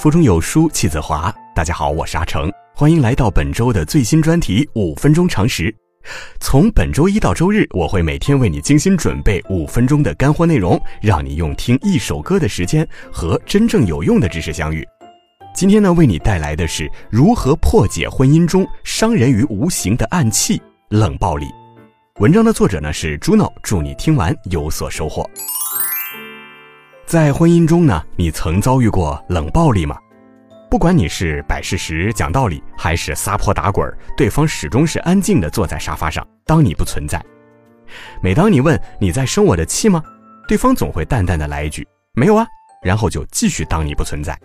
腹中有书气自华。大家好，我是阿成，欢迎来到本周的最新专题五分钟常识。从本周一到周日，我会每天为你精心准备五分钟的干货内容，让你用听一首歌的时间和真正有用的知识相遇。今天呢，为你带来的是如何破解婚姻中伤人于无形的暗器——冷暴力。文章的作者呢是朱闹，祝你听完有所收获。在婚姻中呢，你曾遭遇过冷暴力吗？不管你是摆事实、讲道理，还是撒泼打滚，对方始终是安静的坐在沙发上，当你不存在。每当你问你在生我的气吗？对方总会淡淡的来一句没有啊，然后就继续当你不存在。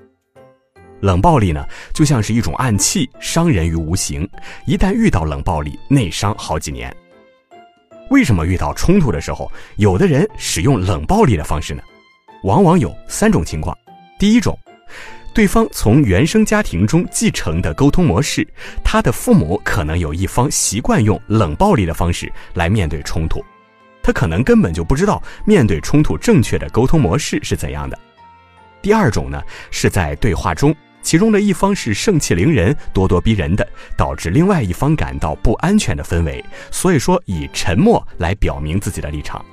冷暴力呢，就像是一种暗器，伤人于无形。一旦遇到冷暴力，内伤好几年。为什么遇到冲突的时候，有的人使用冷暴力的方式呢？往往有三种情况，第一种，对方从原生家庭中继承的沟通模式，他的父母可能有一方习惯用冷暴力的方式来面对冲突，他可能根本就不知道面对冲突正确的沟通模式是怎样的。第二种呢，是在对话中，其中的一方是盛气凌人、咄咄逼人的，导致另外一方感到不安全的氛围，所以说以沉默来表明自己的立场。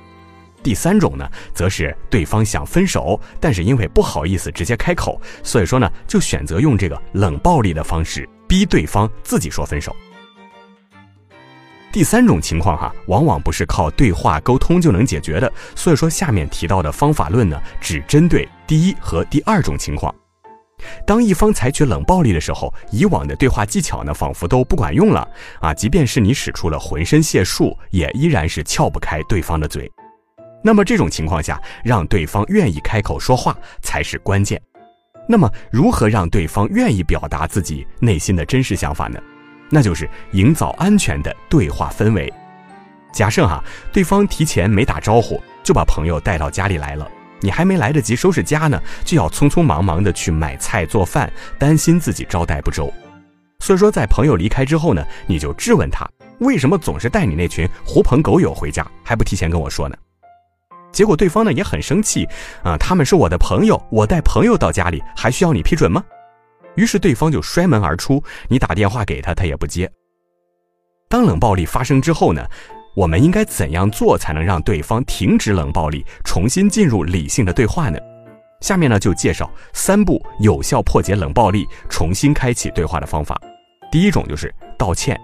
第三种呢，则是对方想分手，但是因为不好意思直接开口，所以说呢，就选择用这个冷暴力的方式逼对方自己说分手。第三种情况哈，往往不是靠对话沟通就能解决的，所以说下面提到的方法论呢，只针对第一和第二种情况。当一方采取冷暴力的时候，以往的对话技巧呢，仿佛都不管用了啊，即便是你使出了浑身解数，也依然是撬不开对方的嘴。那么这种情况下，让对方愿意开口说话才是关键。那么如何让对方愿意表达自己内心的真实想法呢？那就是营造安全的对话氛围。假设哈，对方提前没打招呼就把朋友带到家里来了，你还没来得及收拾家呢，就要匆匆忙忙的去买菜做饭，担心自己招待不周。所以说，在朋友离开之后呢，你就质问他，为什么总是带你那群狐朋狗友回家，还不提前跟我说呢？结果对方呢也很生气，啊，他们是我的朋友，我带朋友到家里还需要你批准吗？于是对方就摔门而出，你打电话给他，他也不接。当冷暴力发生之后呢，我们应该怎样做才能让对方停止冷暴力，重新进入理性的对话呢？下面呢就介绍三步有效破解冷暴力、重新开启对话的方法。第一种就是道歉。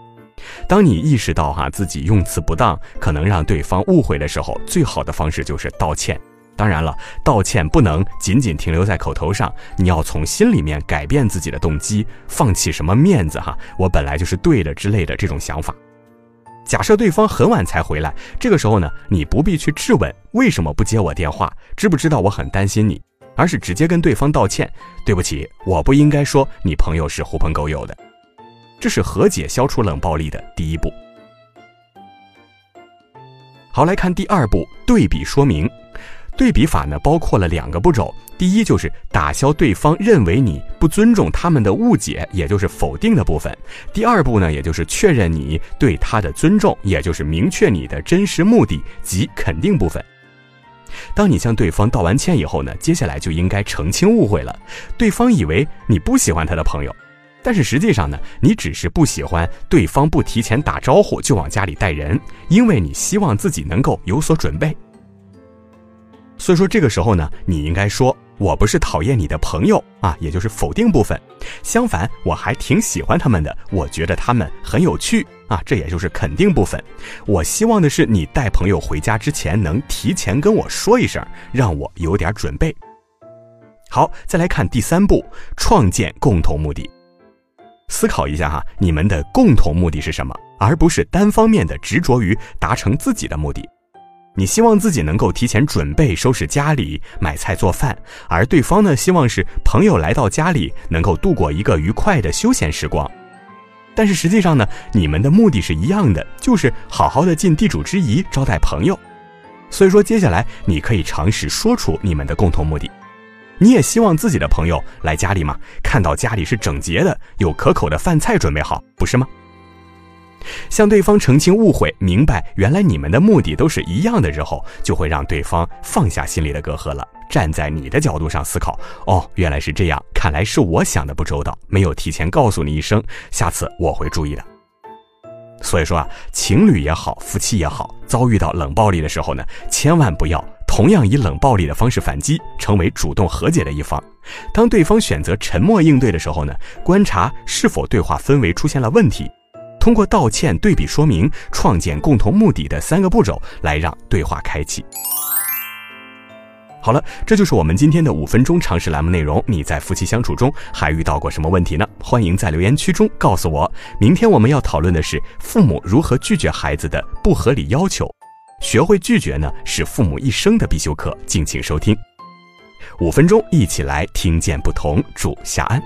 当你意识到哈自己用词不当，可能让对方误会的时候，最好的方式就是道歉。当然了，道歉不能仅仅停留在口头上，你要从心里面改变自己的动机，放弃什么面子哈，我本来就是对的之类的这种想法。假设对方很晚才回来，这个时候呢，你不必去质问为什么不接我电话，知不知道我很担心你，而是直接跟对方道歉，对不起，我不应该说你朋友是狐朋狗友的。这是和解、消除冷暴力的第一步。好，来看第二步，对比说明。对比法呢，包括了两个步骤。第一就是打消对方认为你不尊重他们的误解，也就是否定的部分。第二步呢，也就是确认你对他的尊重，也就是明确你的真实目的及肯定部分。当你向对方道完歉以后呢，接下来就应该澄清误会了。对方以为你不喜欢他的朋友。但是实际上呢，你只是不喜欢对方不提前打招呼就往家里带人，因为你希望自己能够有所准备。所以说这个时候呢，你应该说：“我不是讨厌你的朋友啊，也就是否定部分。相反，我还挺喜欢他们的，我觉得他们很有趣啊，这也就是肯定部分。我希望的是你带朋友回家之前能提前跟我说一声，让我有点准备。”好，再来看第三步，创建共同目的。思考一下哈，你们的共同目的是什么，而不是单方面的执着于达成自己的目的。你希望自己能够提前准备收拾家里、买菜做饭，而对方呢，希望是朋友来到家里能够度过一个愉快的休闲时光。但是实际上呢，你们的目的是一样的，就是好好的尽地主之谊招待朋友。所以说，接下来你可以尝试说出你们的共同目的。你也希望自己的朋友来家里吗？看到家里是整洁的，有可口的饭菜准备好，不是吗？向对方澄清误会，明白原来你们的目的都是一样的之后，就会让对方放下心里的隔阂了，站在你的角度上思考。哦，原来是这样，看来是我想的不周到，没有提前告诉你一声，下次我会注意的。所以说啊，情侣也好，夫妻也好，遭遇到冷暴力的时候呢，千万不要同样以冷暴力的方式反击，成为主动和解的一方。当对方选择沉默应对的时候呢，观察是否对话氛围出现了问题，通过道歉、对比说明、创建共同目的的三个步骤来让对话开启。好了，这就是我们今天的五分钟常识栏目内容。你在夫妻相处中还遇到过什么问题呢？欢迎在留言区中告诉我。明天我们要讨论的是父母如何拒绝孩子的不合理要求。学会拒绝呢，是父母一生的必修课。敬请收听。五分钟，一起来听见不同。祝夏安。